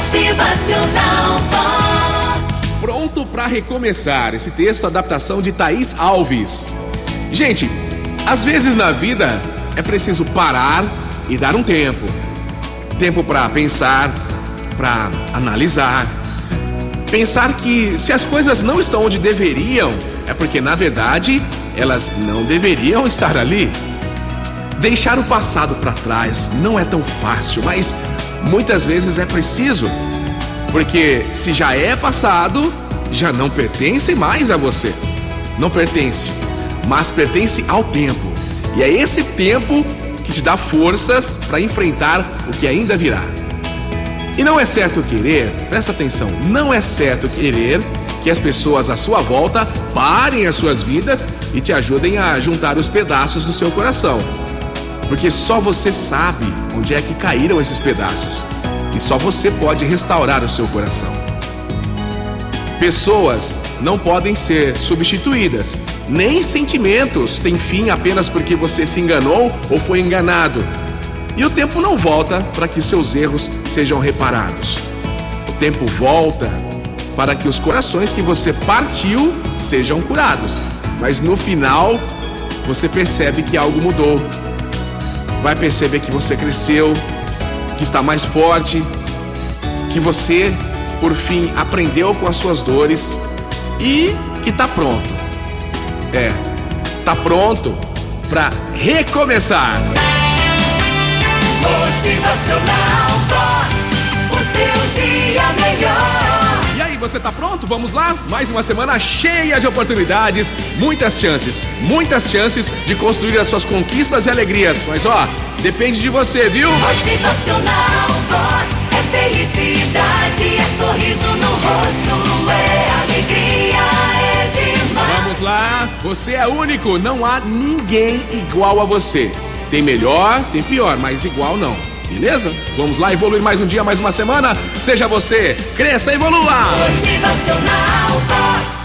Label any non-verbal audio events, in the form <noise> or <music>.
Motivacional Vox. Pronto para recomeçar. Esse texto, adaptação de Thaís Alves. Gente, às vezes na vida é preciso parar e dar um tempo. Tempo para pensar, para analisar. Pensar que se as coisas não estão onde deveriam, é porque na verdade elas não deveriam <laughs> estar ali. Deixar o passado para trás não é tão fácil, mas muitas vezes é preciso. Porque se já é passado, já não pertence mais a você. Não pertence, mas pertence ao tempo. E é esse tempo que te dá forças para enfrentar o que ainda virá. E não é certo querer, presta atenção, não é certo querer que as pessoas à sua volta parem as suas vidas e te ajudem a juntar os pedaços do seu coração. Porque só você sabe onde é que caíram esses pedaços. E só você pode restaurar o seu coração. Pessoas não podem ser substituídas, nem sentimentos têm fim apenas porque você se enganou ou foi enganado. E o tempo não volta para que seus erros sejam reparados. O tempo volta para que os corações que você partiu sejam curados. Mas no final, você percebe que algo mudou. Vai perceber que você cresceu, que está mais forte, que você, por fim, aprendeu com as suas dores e que está pronto. É, está pronto para recomeçar. Motivacional Vox. Você tá pronto? Vamos lá? Mais uma semana cheia de oportunidades, muitas chances, muitas chances de construir as suas conquistas e alegrias. Mas ó, depende de você, viu? Motivacional Vox. É felicidade, é sorriso no rosto, é alegria, é demais. Vamos lá, você é único, não há ninguém igual a você. Tem melhor, tem pior, mas igual não. Beleza? Vamos lá evoluir mais um dia, mais uma semana. Seja você, cresça e evolua! Motivacional Vox.